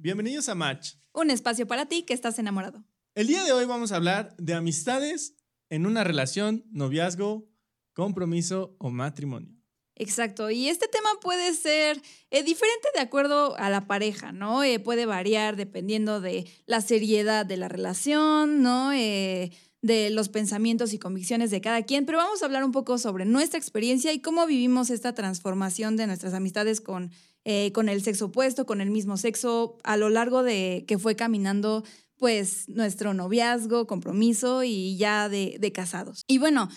bienvenidos a Match. Un espacio para ti que estás enamorado. El día de hoy vamos a hablar de amistades en una relación, noviazgo, compromiso o matrimonio. Exacto, y este tema puede ser eh, diferente de acuerdo a la pareja, ¿no? Eh, puede variar dependiendo de la seriedad de la relación, ¿no? Eh, de los pensamientos y convicciones de cada quien, pero vamos a hablar un poco sobre nuestra experiencia y cómo vivimos esta transformación de nuestras amistades con, con el sexo opuesto, con el mismo sexo, a lo largo de que fue caminando pues nuestro noviazgo, compromiso y ya de, de casados. Y bueno,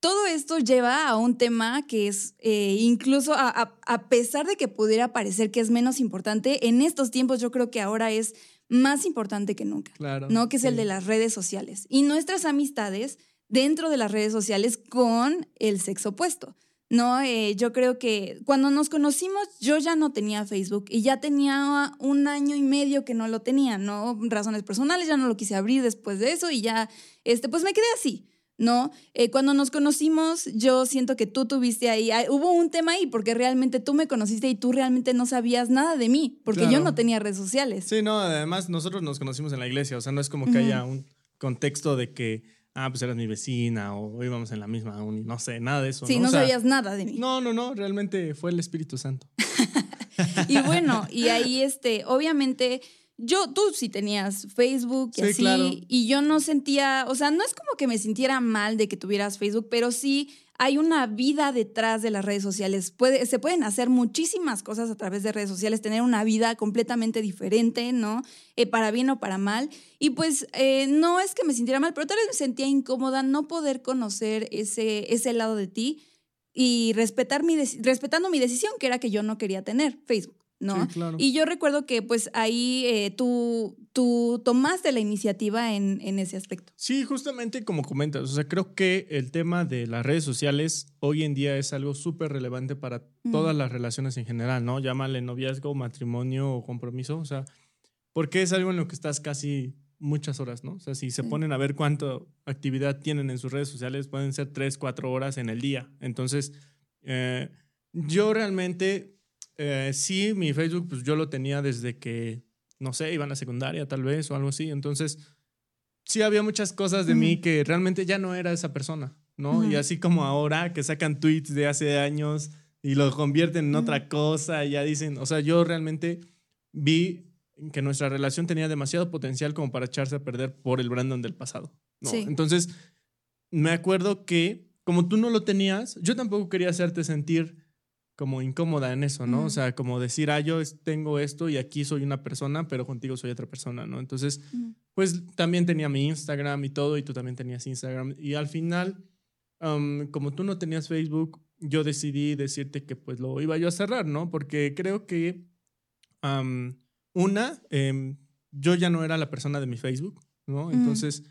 todo esto lleva a un tema que es eh, incluso a, pesar de que pudiera parecer que es menos importante, en estos tiempos yo creo que ahora es más importante que nunca. Claro. ¿No? Que es el de las redes sociales. Y nuestras amistades dentro de las redes sociales con el sexo opuesto. No, eh, yo creo que cuando nos conocimos yo ya no tenía Facebook y ya tenía un año y medio que no lo tenía, ¿no? Razones personales, ya no lo quise abrir después de eso y ya, este, pues me quedé así. ¿no? Eh, cuando nos conocimos, yo siento que tú tuviste ahí, hubo un tema ahí, porque realmente tú me conociste y tú realmente no sabías nada de mí, porque yo no tenía redes sociales. Sí, no, además nosotros nos conocimos en la iglesia, o sea, no es como que haya un contexto de que, ah, pues eras mi vecina o íbamos en la misma uni, no sé, nada de eso. Sí, no, sabías nada de mí. No, no, no, realmente fue el Espíritu Santo. y bueno, y ahí, este, obviamente yo, tú sí tenías Facebook y así, y yo no sentía, o sea, no es como que me sintiera mal de que tuvieras Facebook, pero sí hay una vida detrás de las redes sociales. Puede, se pueden hacer muchísimas cosas a través de redes sociales, tener una vida completamente diferente, ¿no? Eh, para bien o para mal. Y pues eh, no es que me sintiera mal, pero tal vez me sentía incómoda no poder conocer ese, ese lado de ti y respetar mi respetando mi decisión, que era que yo no quería tener Facebook. ¿No? Y yo recuerdo que pues ahí eh, tú, tú tomaste la iniciativa en, en, ese aspecto. Sí, justamente como comentas, o sea, creo que el tema de las redes sociales hoy en día es algo súper relevante para todas las relaciones en general, ¿no? Llámale noviazgo, matrimonio o compromiso, o sea, porque es algo en lo que estás casi muchas horas, ¿no? O sea, si se ponen a ver cuánta actividad tienen en sus redes sociales, pueden ser tres, cuatro horas en el día. Entonces, eh, yo realmente eh, sí, mi Facebook, pues yo lo tenía desde que, no sé, iba a la secundaria tal vez o algo así. Entonces, sí había muchas cosas de mí que realmente ya no era esa persona, ¿no? Y así como ahora que sacan tweets de hace años y los convierten en otra cosa y ya dicen, o sea, yo realmente vi que nuestra relación tenía demasiado potencial como para echarse a perder por el Brandon del pasado. ¿no? Entonces, me acuerdo que como tú no lo tenías, yo tampoco quería hacerte sentir como incómoda en eso, ¿no? O sea, como decir, ah, yo tengo esto y aquí soy una persona, pero contigo soy otra persona, ¿no? Entonces, pues también tenía mi Instagram y todo, y tú también tenías Instagram. Y al final, como tú no tenías Facebook, yo decidí decirte que pues lo iba yo a cerrar, ¿no? Porque creo que, una, em, yo ya no era la persona de mi Facebook, ¿no? Entonces...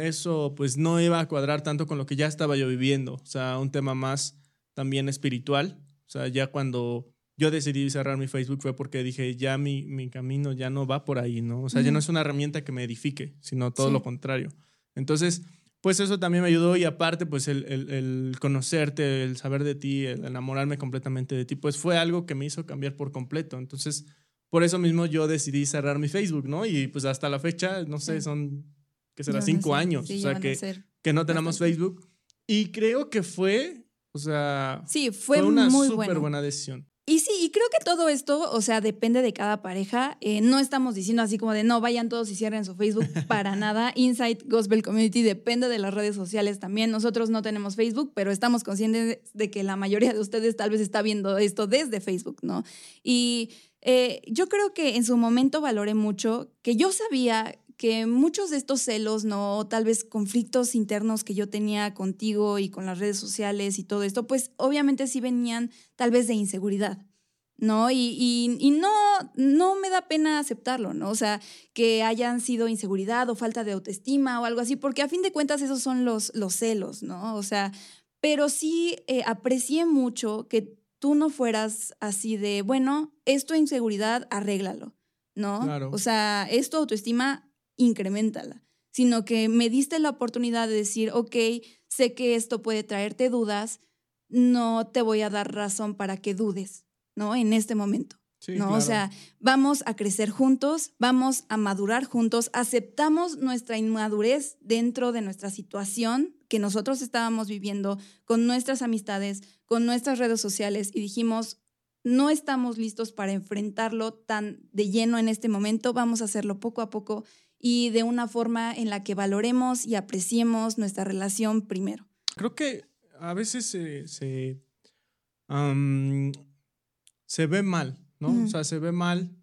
eso pues no iba a cuadrar tanto con lo que ya estaba yo viviendo, o sea, un tema más también espiritual. O sea, ya cuando yo decidí cerrar mi Facebook fue porque dije, ya mi, mi camino ya no va por ahí, ¿no? O sea, ya no es una herramienta que me edifique, sino todo lo contrario. Entonces, pues eso también me ayudó y aparte, pues el, el, el, conocerte, el saber de ti, el enamorarme completamente de ti, pues fue algo que me hizo cambiar por completo. Entonces, por eso mismo yo decidí cerrar mi Facebook, ¿no? Y pues hasta la fecha, no sé, son, que será? Cinco años, o sea, que, que no tenemos Facebook. Y creo que fue o sea, sí, fue, una súper buena decisión. Y sí, y creo que todo esto, o sea, depende de cada pareja. Eh, no estamos diciendo así como de no, vayan todos y cierren su Facebook para nada. Insight Gospel Community depende de las redes sociales también. Nosotros no tenemos Facebook, pero estamos conscientes de que la mayoría de ustedes tal vez está viendo esto desde Facebook, ¿no? Y eh, yo creo que en su momento valoré mucho que yo sabía que muchos de estos celos, ¿no? Tal vez conflictos internos que yo tenía contigo y con las redes sociales y todo esto, pues obviamente sí venían tal vez de inseguridad, ¿no? Y, y, no, no me da pena aceptarlo, ¿no? O sea, que hayan sido inseguridad o falta de autoestima o algo así, porque a fin de cuentas esos son los, los celos, ¿no? O sea, pero sí eh, aprecié mucho que tú no fueras así de, bueno, esto inseguridad, arréglalo. ¿no? Claro. O sea, esto autoestima, incrementala, sino que me diste la oportunidad de decir, ok, sé que esto puede traerte dudas, no te voy a dar razón para que dudes, ¿no? En este momento. ¿no? O sea, vamos a crecer juntos, vamos a madurar juntos, aceptamos nuestra inmadurez dentro de nuestra situación que nosotros estábamos viviendo con nuestras amistades, con nuestras redes sociales y dijimos, no estamos listos para enfrentarlo tan de lleno en este momento, vamos a hacerlo poco a poco y de una forma en la que valoremos y apreciemos nuestra relación primero. Creo que a veces se, se, se ve mal, ¿no? O sea, se ve mal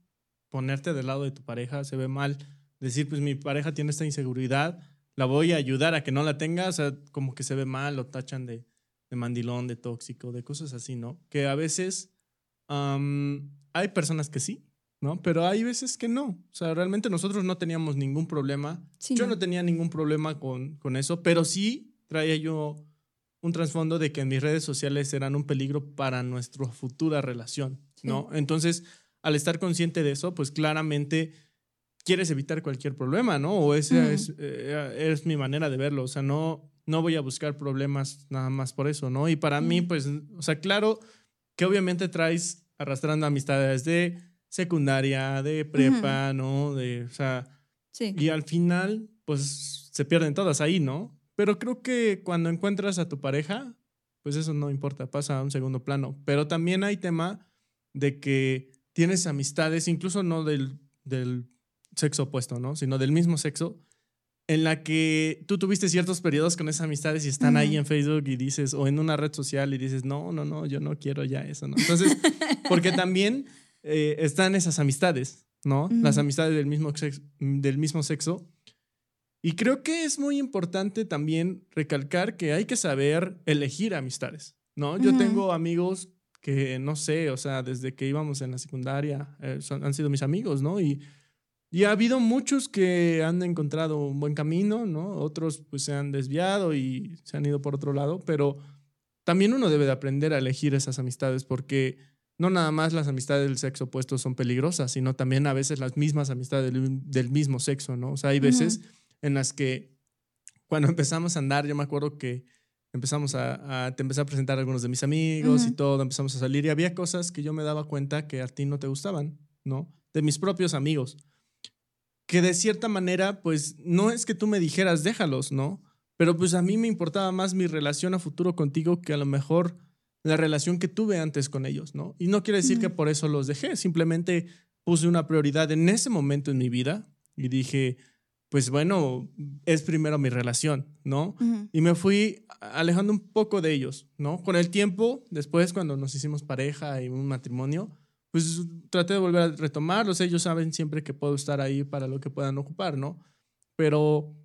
ponerte del lado de tu pareja, se ve mal decir, pues mi pareja tiene esta inseguridad, la voy a ayudar a que no la tenga, o sea, como que se ve mal, lo tachan de, de mandilón, de tóxico, de cosas así, ¿no? Que a veces hay personas que sí, ¿no? Pero hay veces que no. O sea, realmente nosotros no teníamos ningún problema. yo no. tenía ningún problema con, con eso, pero sí traía yo un trasfondo de que mis redes sociales eran un peligro para nuestra futura relación, ¿no? Entonces, al estar consciente de eso, pues claramente quieres evitar cualquier problema, ¿no? O esa es, eh, es, mi manera de verlo, o sea, no, no voy a buscar problemas nada más por eso, ¿no? Y para mí, pues, o sea, claro que obviamente traes arrastrando amistades de secundaria, de prepa, ¿no? De, o sea, sí. y al final, pues, se pierden todas ahí, ¿no? Pero creo que cuando encuentras a tu pareja, pues eso no importa, pasa a un segundo plano. Pero también hay tema de que tienes amistades, incluso no del, del sexo opuesto, ¿no? Sino del mismo sexo, en la que tú tuviste ciertos periodos con esas amistades y están ahí en Facebook y dices, o en una red social y dices, no, no, no, yo no quiero ya eso, ¿no? Entonces, porque también eh, están esas amistades, ¿no? Las amistades del mismo, del mismo sexo y creo que es muy importante también recalcar que hay que saber elegir amistades, ¿no? Yo tengo amigos que, no sé, o sea, desde que íbamos en la secundaria, eh, han sido mis amigos, ¿no? Y, y ha habido muchos que han encontrado un buen camino, ¿no? Otros pues se han desviado y se han ido por otro lado, pero también uno debe de aprender a elegir esas amistades porque no nada más las amistades del sexo opuesto son peligrosas, sino también a veces las mismas amistades del, mismo sexo, ¿no? O sea, hay veces en las que cuando empezamos a andar, yo me acuerdo que empezamos a, te empecé a presentar a algunos de mis amigos y todo, empezamos a salir y había cosas que yo me daba cuenta que a ti no te gustaban, ¿no? De mis propios amigos. Que de cierta manera, pues no es que tú me dijeras, déjalos, ¿no? Pero pues a mí me importaba más mi relación a futuro contigo que a lo mejor la relación que tuve antes con ellos, ¿no? Y no quiere decir que por eso los dejé, simplemente puse una prioridad en ese momento en mi vida y dije, pues bueno, es primero mi relación, ¿no? Y me fui alejando un poco de ellos, ¿no? Con el tiempo, después cuando nos hicimos pareja y un matrimonio, pues traté de volver a retomarlos. Ellos saben siempre que puedo estar ahí para lo que puedan ocupar, ¿no? Pero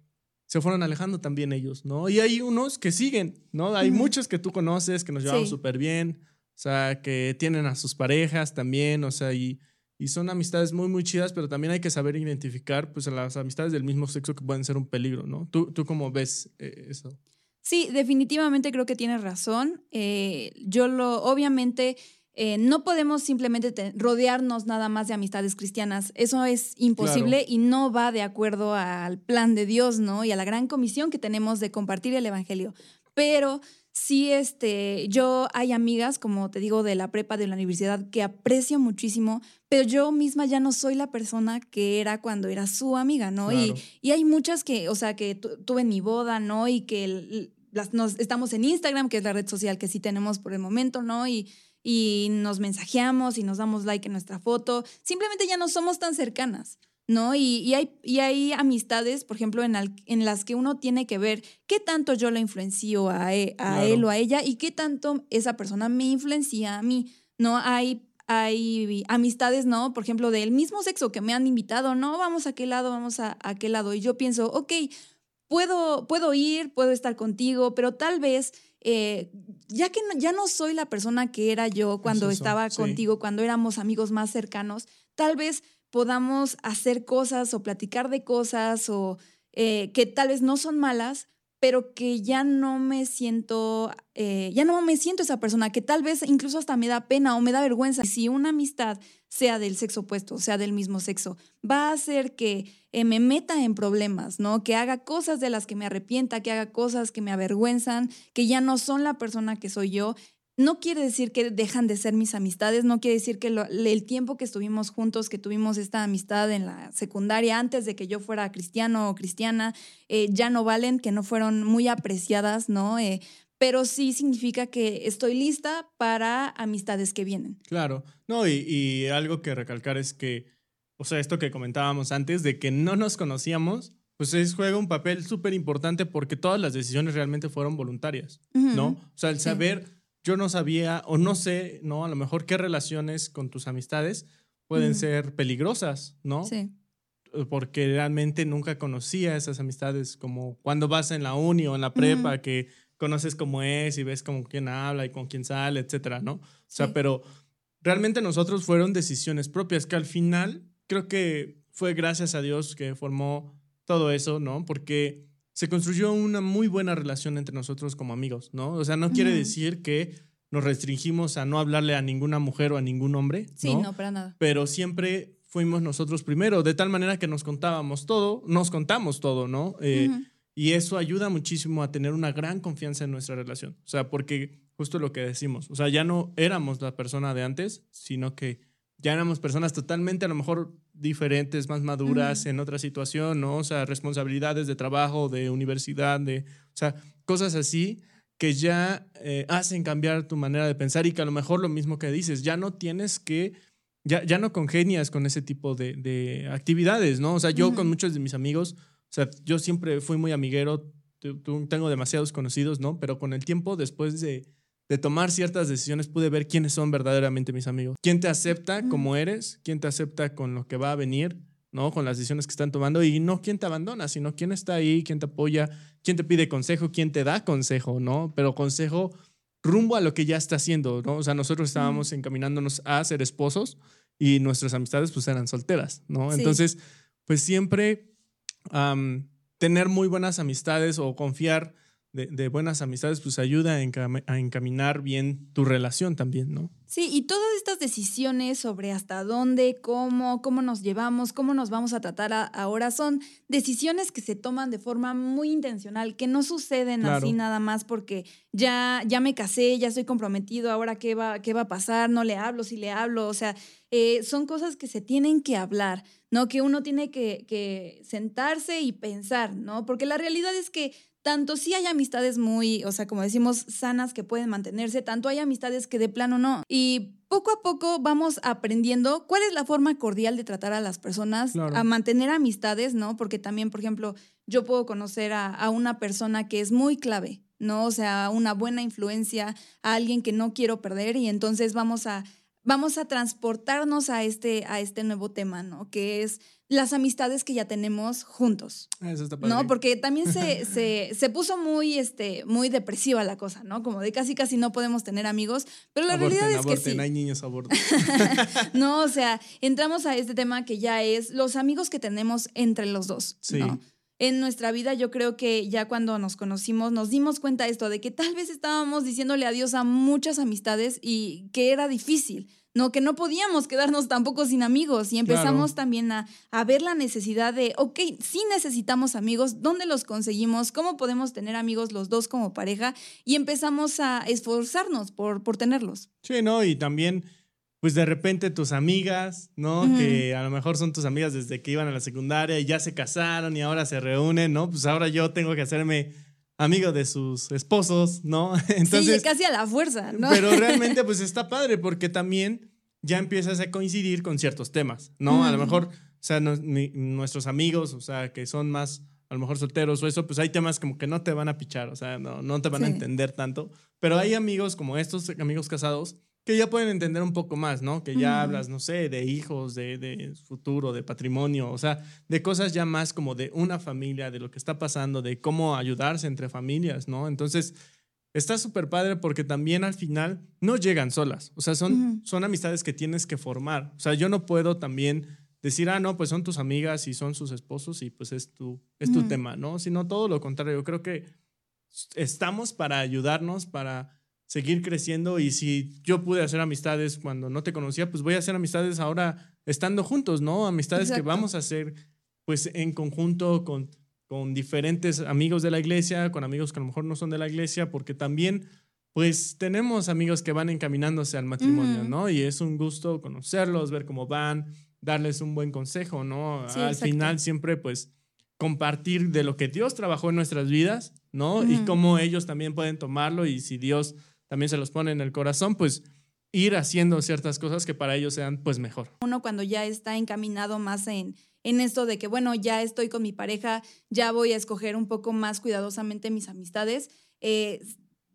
se fueron alejando también ellos, ¿no? Y hay unos que siguen, ¿no? Hay muchos que tú conoces, que nos llevamos súper bien, o sea, que tienen a sus parejas también, o sea, y y son amistades muy, muy chidas, pero también hay que saber identificar pues, a las amistades del mismo sexo que pueden ser un peligro, ¿no? ¿Tú, tú cómo ves eh, eso? Sí, definitivamente creo que tienes razón. Eh, yo lo, obviamente, eh, no podemos simplemente rodearnos nada más de amistades cristianas. Eso es imposible y no va de acuerdo al plan de Dios, ¿no? Y a la gran comisión que tenemos de compartir el Evangelio. Pero sí, este, yo hay amigas, como te digo, de la prepa, de la universidad, que aprecio muchísimo, pero yo misma ya no soy la persona que era cuando era su amiga, ¿no? Y, y, hay muchas que, o sea, que tuve en mi boda, ¿no? Y que las, nos, estamos en Instagram, que es la red social que sí tenemos por el momento, ¿no? Y, y nos mensajeamos y nos damos like en nuestra foto. Simplemente ya no somos tan cercanas. ¿no? Y, hay, y hay amistades, por ejemplo, en, en, las que uno tiene que ver qué tanto yo la influencio a, e, a él o a ella y qué tanto esa persona me influencia a mí, ¿no? Hay, hay amistades, ¿no? Por ejemplo, del mismo sexo que me han invitado, no, vamos a qué lado, vamos a, a qué lado. Y yo pienso, ok, puedo, puedo ir, puedo estar contigo, pero tal vez... Eh, ya que ya no soy la persona que era yo cuando estaba contigo, cuando éramos amigos más cercanos, tal vez podamos hacer cosas o platicar de cosas o eh, que tal vez no son malas, pero que ya no me siento, eh, ya no me siento esa persona, que tal vez incluso hasta me da pena o me da vergüenza. Si una amistad, sea del sexo opuesto, sea del mismo sexo, va a hacer que eh, me meta en problemas, ¿no? Que haga cosas de las que me arrepienta, que haga cosas que me avergüenzan, que ya no son la persona que soy yo, no quiere decir que dejan de ser mis amistades, no quiere decir que el tiempo que estuvimos juntos, que tuvimos esta amistad en la secundaria antes de que yo fuera cristiano o cristiana, eh, ya no valen, que no fueron muy apreciadas, ¿no? Eh, pero sí significa que estoy lista para amistades que vienen. Claro, no, y, y algo que recalcar es que, o sea, esto que comentábamos antes, de que no nos conocíamos, pues es, juega un papel súper importante porque todas las decisiones realmente fueron voluntarias, ¿no? O sea, el saber yo no sabía o no sé, ¿no? A lo mejor qué relaciones con tus amistades pueden ser peligrosas, ¿no? Sí. Eh, porque realmente nunca conocía esas amistades, como cuando vas en la uni o en la prepa, que conoces cómo es y ves con quién habla y con quién sale, etcétera, ¿no? O sea, pero realmente nosotros fueron decisiones propias que al final creo que fue gracias a Dios que formó todo eso, ¿no? Porque se construyó una muy buena relación entre nosotros como amigos, ¿no? O sea, no quiere decir que nos restringimos a no hablarle a ninguna mujer o a ningún hombre. Sí, no, para nada. Pero siempre fuimos nosotros primero, de tal manera que nos contábamos todo, nos contamos todo, ¿no? Eh, y eso ayuda muchísimo a tener una gran confianza en nuestra relación. O sea, porque justo lo que decimos, o sea, ya no éramos la persona de antes, sino que ya éramos personas totalmente a lo mejor diferentes, más maduras en otra situación, ¿no? O sea, responsabilidades de trabajo, de universidad, de, o sea, cosas así que ya eh, hacen cambiar tu manera de pensar y que a lo mejor lo mismo que dices, ya no tienes que, ya, ya no congenias con ese tipo de, de actividades, ¿no? O sea, yo con muchos de mis amigos, o sea, yo siempre fui muy amiguero, tengo demasiados conocidos, ¿no? Pero con el tiempo, después de de tomar ciertas decisiones pude ver quiénes son verdaderamente mis amigos. ¿Quién te acepta como eres? ¿Quién te acepta con lo que va a venir? ¿no? Con las decisiones que están tomando y no quién te abandona, sino quién está ahí, quién te apoya, quién te pide consejo, quién te da consejo, ¿no? Pero consejo rumbo a lo que ya está haciendo, ¿no? O sea, nosotros estábamos encaminándonos a ser esposos y nuestras amistades pues eran solteras, ¿no? Entonces, pues siempre tener muy buenas amistades o confiar de, buenas amistades, pues ayuda a, encaminar bien tu relación también, ¿no? Sí, y todas estas decisiones sobre hasta dónde, cómo, cómo nos llevamos, cómo nos vamos a tratar ahora, son decisiones que se toman de forma muy intencional, que no suceden así nada más porque ya, ya me casé, ya estoy comprometido, ahora qué va, qué va a pasar, no le hablo, si le hablo, o sea, eh, son cosas que se tienen que hablar, ¿no? Que uno tiene que, que sentarse y pensar, ¿no? Porque la realidad es que tanto sí hay amistades muy, o sea, como decimos, sanas que pueden mantenerse, tanto hay amistades que de plano no. Y poco a poco vamos aprendiendo cuál es la forma cordial de tratar a las personas, a mantener amistades, ¿no? Porque también, por ejemplo, yo puedo conocer a, a, una persona que es muy clave, ¿no? O sea, una buena influencia, a alguien que no quiero perder y entonces vamos a, vamos a transportarnos a este, a este nuevo tema, ¿no? Que es las amistades que ya tenemos juntos. Eso está padre. ¿No? Porque también se, se, se, puso muy, este, muy depresiva la cosa, ¿no? Como de casi casi no podemos tener amigos. Pero la realidad es que sí. hay niños a bordo. no, o sea, entramos a este tema que ya es los amigos que tenemos entre los dos. Sí. En nuestra vida yo creo que ya cuando nos conocimos nos dimos cuenta de esto, de que tal vez estábamos diciéndole adiós a muchas amistades y que era difícil. No, que no podíamos quedarnos tampoco sin amigos y empezamos también a, ver la necesidad de, ok, sí necesitamos amigos, ¿dónde los conseguimos? ¿Cómo podemos tener amigos los dos como pareja? Y empezamos a esforzarnos por, por tenerlos. Sí, ¿no? Y también, pues de repente tus amigas, ¿no? Que a lo mejor son tus amigas desde que iban a la secundaria y ya se casaron y ahora se reúnen, ¿no? Pues ahora yo tengo que hacerme amigo de sus esposos, ¿no? Entonces, sí, casi a la fuerza, ¿no? Pero realmente pues está padre porque también ya empiezas a coincidir con ciertos temas, ¿no? A lo mejor, o sea, nuestros amigos, o sea, que son más a lo mejor solteros o eso, pues hay temas como que no te van a pichar, o sea, no, no te van a entender tanto, pero hay amigos como estos, amigos casados, que ya pueden entender un poco más, ¿no? Que ya hablas, no sé, de hijos, de, de, futuro, de patrimonio, o sea, de cosas ya más como de una familia, de lo que está pasando, de cómo ayudarse entre familias, ¿no? Entonces, está súper padre porque también al final no llegan solas, o sea, son, son amistades que tienes que formar, o sea, yo no puedo también decir, ah, no, pues son tus amigas y son sus esposos y pues es tu, es tu tema, ¿no? Sino todo lo contrario, yo creo que estamos para ayudarnos, para seguir creciendo y si yo pude hacer amistades cuando no te conocía, pues voy a hacer amistades ahora estando juntos, ¿no? Amistades que vamos a hacer pues en conjunto con, con diferentes amigos de la iglesia, con amigos que a lo mejor no son de la iglesia, porque también pues tenemos amigos que van encaminándose al matrimonio, ¿no? Y es un gusto conocerlos, ver cómo van, darles un buen consejo, ¿no? al final siempre pues compartir de lo que Dios trabajó en nuestras vidas, ¿no? Y cómo ellos también pueden tomarlo y si Dios también se los pone en el corazón, pues ir haciendo ciertas cosas que para ellos sean pues mejor. Uno cuando ya está encaminado más en, en esto de que, bueno, ya estoy con mi pareja, ya voy a escoger un poco más cuidadosamente mis amistades, eh,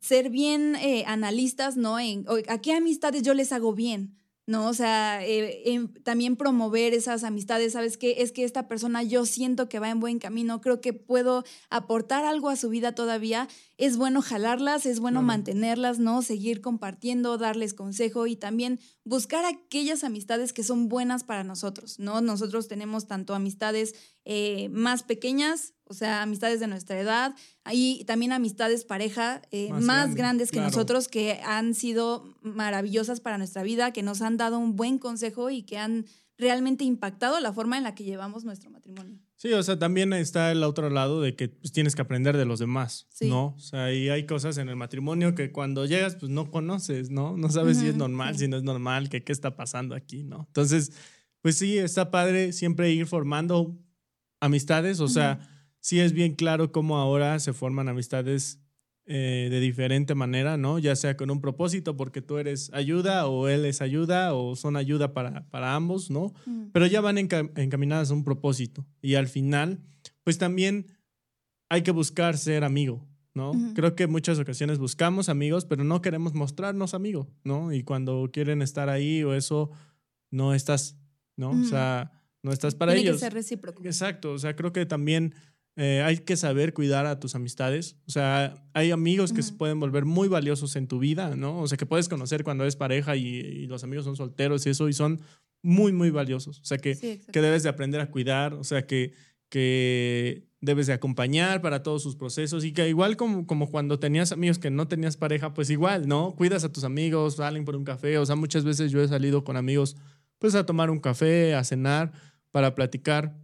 ser bien eh, analistas, ¿no? En, ¿A qué amistades yo les hago bien? ¿No? O sea, eh, también promover esas amistades, ¿sabes qué? Es que esta persona yo siento que va en buen camino, creo que puedo aportar algo a su vida todavía. Es bueno jalarlas, es bueno mantenerlas, ¿no? Seguir compartiendo, darles consejo y también buscar aquellas amistades que son buenas para nosotros, ¿no? Nosotros tenemos tanto amistades eh, más pequeñas, o sea, amistades de nuestra edad, hay también amistades pareja eh, más, grandes que nosotros que han sido maravillosas para nuestra vida, que nos han dado un buen consejo y que han realmente impactado la forma en la que llevamos nuestro matrimonio. Sí, o sea, también está el otro lado de que pues, tienes que aprender de los demás, ¿no? O sea, y hay cosas en el matrimonio que cuando llegas, pues no conoces, ¿no? No sabes si es normal, si no es normal, que qué está pasando aquí, ¿no? Entonces, pues sí, está padre siempre ir formando amistades, o sea, sí es bien claro cómo ahora se forman amistades eh, de diferente manera, ¿no? Ya sea con un propósito, porque tú eres ayuda o él es ayuda o son ayuda para, para ambos, ¿no? Pero ya van encaminadas a un propósito y al final, pues también hay que buscar ser amigo, ¿no? Creo que muchas ocasiones buscamos amigos, pero no queremos mostrarnos amigos, ¿no? Y cuando quieren estar ahí o eso, no estás, ¿no? O sea no estás para ellos. Tiene que ser recíproco. Exacto, o sea, creo que también eh, hay que saber cuidar a tus amistades. O sea, hay amigos que se pueden volver muy valiosos en tu vida, ¿no? O sea, que puedes conocer cuando eres pareja y, los amigos son solteros y eso, y son muy, muy valiosos. O sea, que, que debes de aprender a cuidar, o sea, que, que debes de acompañar para todos sus procesos y que igual como, como cuando tenías amigos que no tenías pareja, pues igual, ¿no? Cuidas a tus amigos, salen por un café, o sea, muchas veces yo he salido con amigos pues a tomar un café, a cenar para platicar,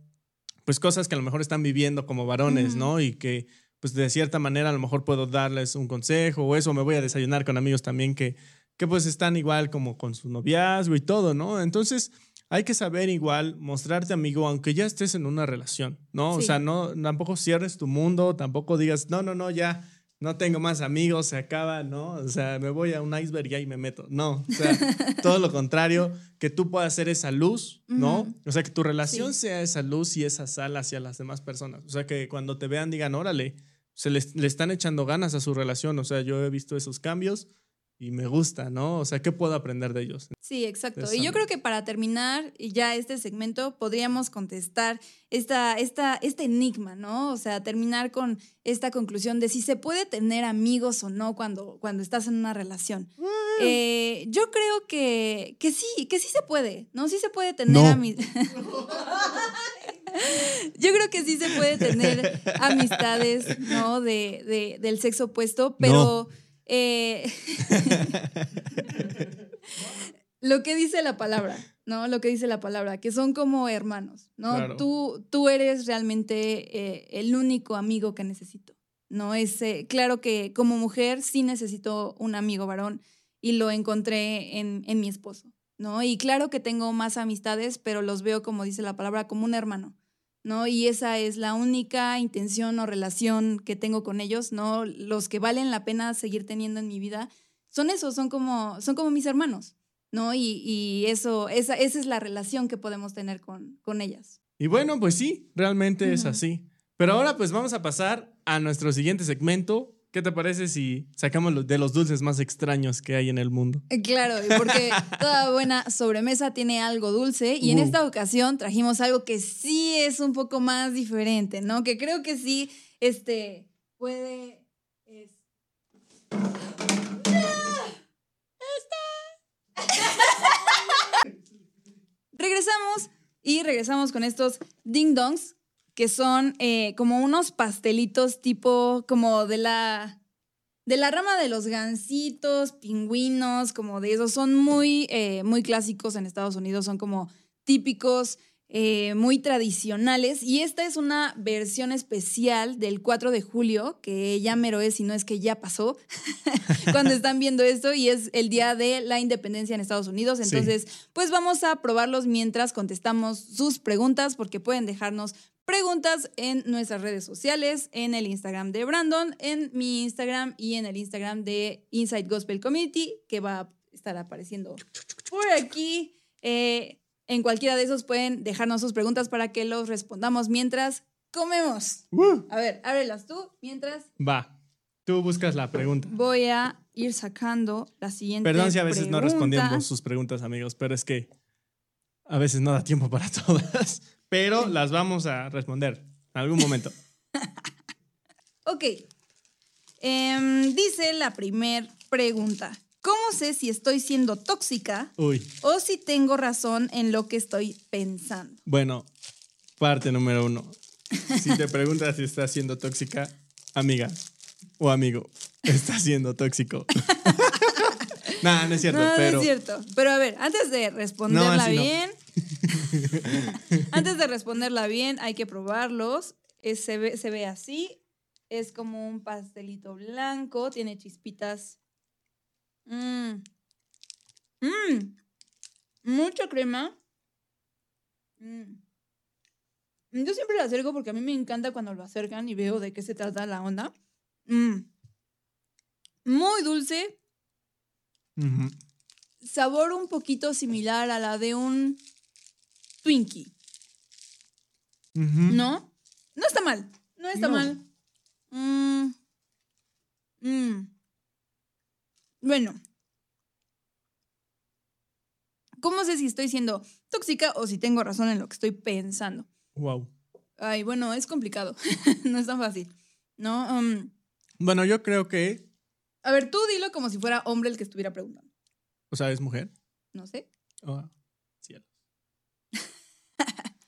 pues cosas que a lo mejor están viviendo como varones, ¿no? Y que, pues de cierta manera a lo mejor puedo darles un consejo o eso, me voy a desayunar con amigos también que, que pues están igual como con su noviazgo y todo, ¿no? Entonces hay que saber igual mostrarte amigo aunque ya estés en una relación, ¿no? O sea, no, tampoco cierres tu mundo, tampoco digas, no, no, no, ya no tengo más amigos, se acaba, ¿no? O sea, me voy a un iceberg y ahí me meto. No, o sea, todo lo contrario, que tú puedas ser esa luz, ¿no? O sea, que tu relación sea esa luz y esa sal hacia las demás personas. O sea, que cuando te vean digan, órale, se le están echando ganas a su relación. O sea, yo he visto esos cambios y me gusta, ¿no? O sea, ¿qué puedo aprender de ellos? Sí, exacto. Y yo creo que para terminar ya este segmento podríamos contestar esta, esta, este enigma, ¿no? O sea, terminar con esta conclusión de si se puede tener amigos o no cuando, cuando estás en una relación. Eh, yo creo que, que sí, que sí se puede, ¿no? Sí se puede tener amigos. Yo creo que sí se puede tener amistades, ¿no? De, de del sexo opuesto, pero... Eh, lo que dice la palabra, ¿no? Lo que dice la palabra, que son como hermanos, ¿no? Tú, tú eres realmente eh, el único amigo que necesito, ¿no? Es, eh, claro que como mujer sí necesito un amigo varón y lo encontré en, en mi esposo, ¿no? Y claro que tengo más amistades, pero los veo, como dice la palabra, como un hermano. ¿No? Y esa es la única intención o relación que tengo con ellos, ¿no? Los que valen la pena seguir teniendo en mi vida son esos, son como, son como mis hermanos, ¿no? Y, eso, esa, esa es la relación que podemos tener con, con ellas. Y bueno, pues sí, realmente es así. Pero ahora pues vamos a pasar a nuestro siguiente segmento, ¿Qué te parece si sacamos de los dulces más extraños que hay en el mundo? Eh, claro, porque toda buena sobremesa tiene algo dulce y en uh. esta ocasión trajimos algo que sí es un poco más diferente, ¿no? Que creo que sí, este, puede... regresamos y regresamos con estos ding dongs que son eh, como unos pastelitos tipo como de la de la rama de los gansitos, pingüinos, como de esos, son muy, eh, muy clásicos en Estados Unidos, son como típicos, eh, muy tradicionales. Y esta es una versión especial del 4 de julio, que ya mero es, y no es que ya pasó, cuando están viendo esto, y es el día de la independencia en Estados Unidos. Entonces, pues vamos a probarlos mientras contestamos sus preguntas, porque pueden dejarnos preguntas en nuestras redes sociales, en el Instagram de Brandon, en mi Instagram y en el Instagram de Inside Gospel Community, que va a estar apareciendo por aquí. Eh, en cualquiera de esos pueden dejarnos sus preguntas para que los respondamos mientras comemos. A ver, ábrelas tú mientras. Va. Tú buscas la pregunta. Voy a ir sacando la siguiente. Perdón si a veces no respondemos sus preguntas, amigos, pero es que a veces no da tiempo para todas pero las vamos a responder en algún momento. ok. Em, dice la primer pregunta. ¿Cómo sé si estoy siendo tóxica o si tengo razón en lo que estoy pensando? Bueno, parte número uno. Si te preguntas si estás siendo tóxica, amiga o amigo, estás siendo tóxico. no, no es cierto. pero... No es cierto. Pero a ver, antes de responderla bien, Antes de responderla bien, hay que probarlos. se, ve, así. Es como un pastelito blanco. Tiene chispitas. Mmm. Mmm. Mucha crema. Mm. Yo siempre lo acerco porque a mí me encanta cuando lo acercan y veo de qué se trata la onda. Mm. Muy dulce. Sabor un poquito similar a la de un Twinkie. ¿No? No está mal. No está mal. Mm. Mm. Bueno. ¿Cómo sé si estoy siendo tóxica o si tengo razón en lo que estoy pensando? Wow. Ay, bueno, es complicado. no es tan fácil. ¿No? Um, bueno, yo creo que. A ver, tú dilo como si fuera hombre el que estuviera preguntando. O sea, ¿es mujer? No sé. Oh.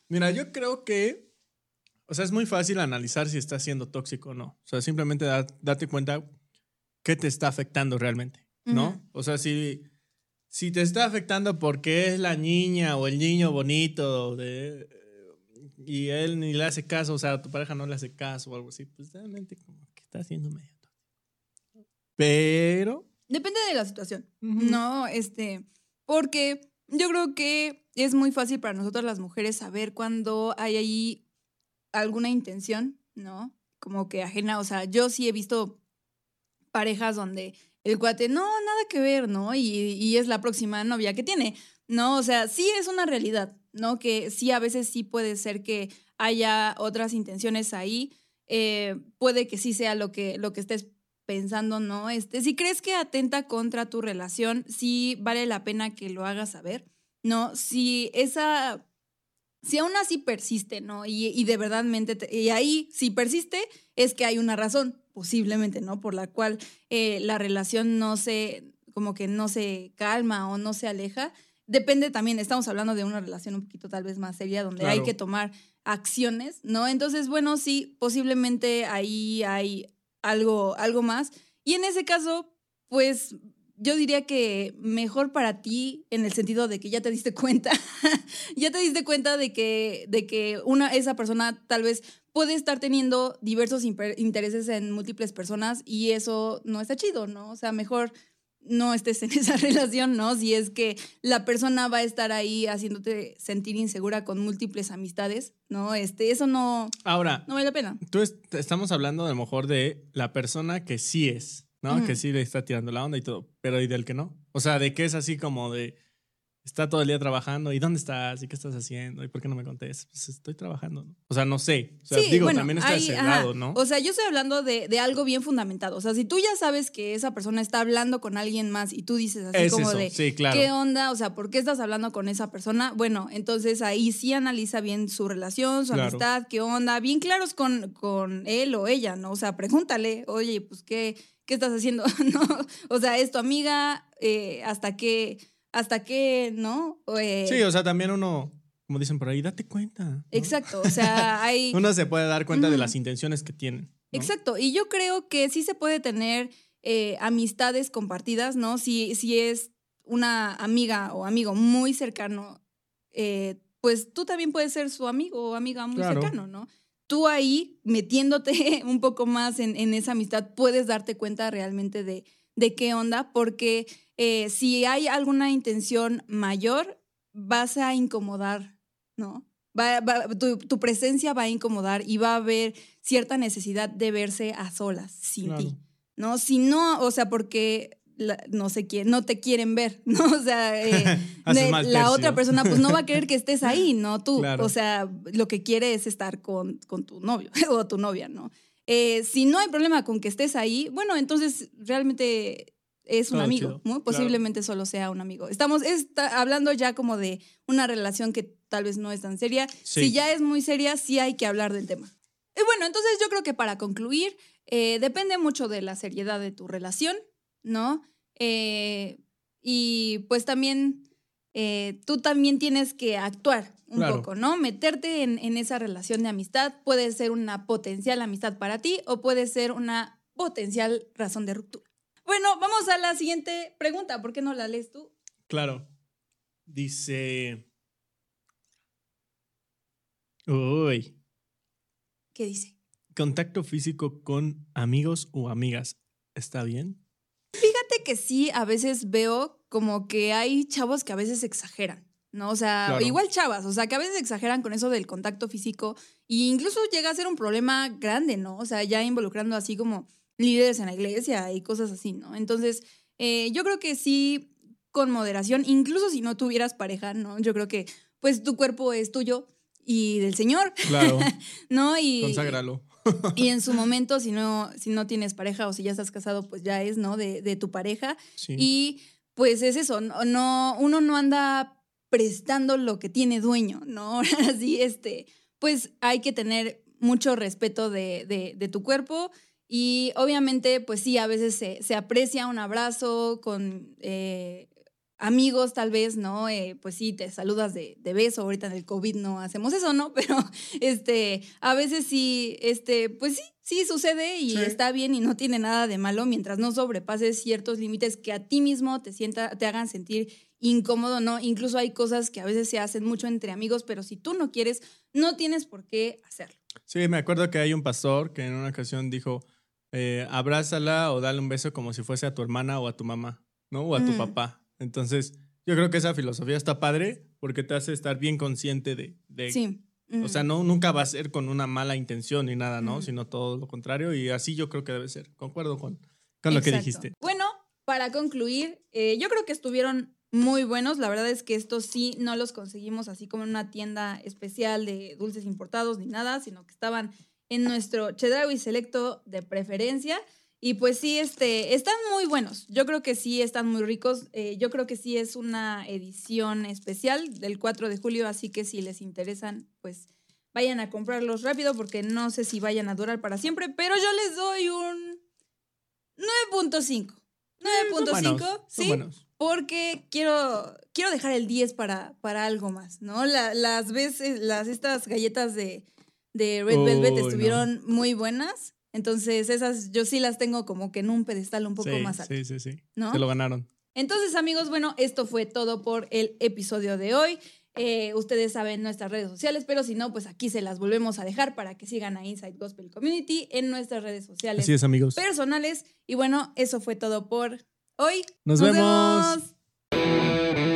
Mira, yo creo que, o sea, es muy fácil analizar si está siendo tóxico o no. O sea, simplemente date cuenta qué te está afectando realmente, ¿no? O sea, si, si te está afectando porque es la niña o el niño bonito de, y él ni le hace caso, o sea, tu pareja no le hace caso o algo así, pues realmente como que está haciendo medio tóxico. Pero... Depende de la situación, ¿no? Este, porque yo creo que es muy fácil para nosotras las mujeres saber cuando hay ahí alguna intención, ¿no? Como que ajena, o sea, yo sí he visto parejas donde el cuate, no, nada que ver, ¿no? Y, es la próxima novia que tiene, ¿no? O sea, sí es una realidad, ¿no? Que sí a veces sí puede ser que haya otras intenciones ahí, eh, puede que sí sea lo que, lo que estés pensando, ¿no? Este, si crees que atenta contra tu relación, sí vale la pena que lo hagas saber. ¿no? Si esa, si aún así persiste, ¿no? Y, y de verdad, y ahí, si persiste, es que hay una razón, posiblemente, ¿no? Por la cual eh, la relación no se, como que no se calma o no se aleja. Depende también, estamos hablando de una relación un poquito tal vez más seria, donde hay que tomar acciones, ¿no? Entonces, bueno, sí, posiblemente ahí hay algo, algo más. Y en ese caso, pues yo diría que mejor para ti en el sentido de que ya te diste cuenta, ya te diste cuenta de que, de que una, esa persona tal vez puede estar teniendo diversos intereses en múltiples personas y eso no está chido, ¿no? O sea, mejor no estés en esa relación, ¿no? Si es que la persona va a estar ahí haciéndote sentir insegura con múltiples amistades, ¿no? Este, eso no, Ahora, no vale la pena. Tú estamos hablando a lo mejor de la persona que sí es. ¿no? Que sí le está tirando la onda y todo, pero ¿y del que no? O sea, de que es así como de, está todo el día trabajando, ¿y dónde estás? ¿Y qué estás haciendo? ¿Y por qué no me contestas? Pues estoy trabajando, ¿no? O sea, no sé. O sea, digo, también está ese lado, ¿no? O sea, yo estoy hablando de, de, algo bien fundamentado. O sea, si tú ya sabes que esa persona está hablando con alguien más y tú dices así como de, ¿qué onda? O sea, ¿por qué estás hablando con esa persona? Bueno, entonces ahí sí analiza bien su relación, su amistad, qué onda, bien claros con, con él o ella, ¿no? O sea, pregúntale, oye, pues qué ¿qué estás haciendo? ¿No? O sea, es tu amiga, eh, hasta qué, hasta qué, ¿no? Eh, sí, o sea, también uno, como dicen por ahí, date cuenta. Exacto, o sea, hay... uno se puede dar cuenta de las intenciones que tienen. Exacto, y yo creo que sí se puede tener eh, amistades compartidas, ¿no? Si, si es una amiga o amigo muy cercano pues tú también puedes ser su amigo o amiga muy Claro. cercano, ¿no? Tú ahí, metiéndote un poco más en, en esa amistad, puedes darte cuenta realmente de, de qué onda, porque eh, si hay alguna intención mayor, vas a incomodar, ¿no? Va- va- tu, tu presencia va a incomodar y va a haber cierta necesidad de verse a solas sin Claro. ti, ¿no? Si no, o sea, porque la- no sé quién, no te quieren ver, ¿no? O sea, eh, de- la otra persona pues no va a querer que estés ahí, ¿no? Tú, Claro. o sea, lo que quiere es estar con, con tu novio o tu novia, ¿no? Eh, si no hay problema con que estés ahí, bueno, entonces realmente es un amigo, chido, ¿no? claro. Posiblemente solo sea un amigo. Estamos está hablando ya como de una relación que tal vez no es tan seria. Sí. Si ya es muy seria, sí hay que hablar del tema. Y bueno, entonces yo creo que para concluir, eh, depende mucho de la seriedad de tu relación, ¿no? Eh, y pues también eh, tú también tienes que actuar un Claro. poco, ¿no? Meterte en, en esa relación de amistad puede ser una potencial amistad para ti o puede ser una potencial razón de ruptura. Bueno, vamos a la siguiente pregunta. ¿Por qué no la lees tú? Claro. Dice. Uy. ¿Qué dice? Contacto físico con amigos o amigas. ¿Está bien? Fíjate que sí, a veces veo como que hay chavos que a veces exageran, ¿no? O sea, Claro. igual chavas, o sea, que a veces exageran con eso del contacto físico e incluso llega a ser un problema grande, ¿no? O sea, ya involucrando así como líderes en la iglesia y cosas así, ¿no? Entonces, eh, yo creo que sí, con moderación, incluso si no tuvieras pareja, ¿no? Yo creo que pues tu cuerpo es tuyo y del Señor, Claro. ¿no? Y, Conságralo. y en su momento, si no, si no tienes pareja o si ya estás casado, pues ya es, ¿no? De, de tu pareja. Sí. Y pues es eso, no, no- uno no anda prestando lo que tiene dueño, ¿no? Así, este, pues hay que tener mucho respeto de, de- de tu cuerpo y obviamente, pues sí, a veces se, se aprecia un abrazo con eh, amigos tal vez, ¿no? Eh, pues sí, te saludas de, de beso, ahorita en el COVID no hacemos eso, ¿no? Pero este, a veces sí, este, pues sí, sí sucede y Sí. está bien y no tiene nada de malo mientras no sobrepases ciertos límites que a ti mismo te sienta, te hagan sentir incómodo, ¿no? Incluso hay cosas que a veces se hacen mucho entre amigos, pero si tú no quieres, no tienes por qué hacerlo. Sí, me acuerdo que hay un pastor que en una ocasión dijo, eh, abrázala o dale un beso como si fuese a tu hermana o a tu mamá, ¿no? O a tu Mm. papá. Entonces, yo creo que esa filosofía está padre porque te hace estar bien consciente de... de- Sí. O sea, no, nunca va a ser con una mala intención ni nada, ¿no? Sino todo lo contrario y así yo creo que debe ser. Concuerdo con, con lo que dijiste. Bueno, para concluir, eh, yo creo que estuvieron muy buenos. La verdad es que estos sí no los conseguimos así como en una tienda especial de dulces importados ni nada, sino que estaban en nuestro Chedraui Selecto de preferencia. Y pues sí, este, están muy buenos. Yo creo que sí están muy ricos. Eh, yo creo que sí es una edición especial del 4 de julio, así que si les interesan, pues vayan a comprarlos rápido porque no sé si vayan a durar para siempre, pero yo les doy un 9.5. 9.5, Buenos, son sí, buenos. porque quiero, quiero dejar el 10 para, para algo más, ¿no? La- las veces, las, estas galletas de, de Red Velvet no. estuvieron muy buenas, entonces esas yo sí las tengo como que en un pedestal un poco sí, más alto, sí, sí, sí. ¿no? Se lo ganaron. Entonces, amigos, bueno, esto fue todo por el episodio de hoy. Eh, ustedes saben nuestras redes sociales, pero si no, pues aquí se las volvemos a dejar para que sigan a Inside Gospel Community en nuestras redes sociales Así es, amigos. personales. Y bueno, eso fue todo por hoy. Nos vemos. vemos.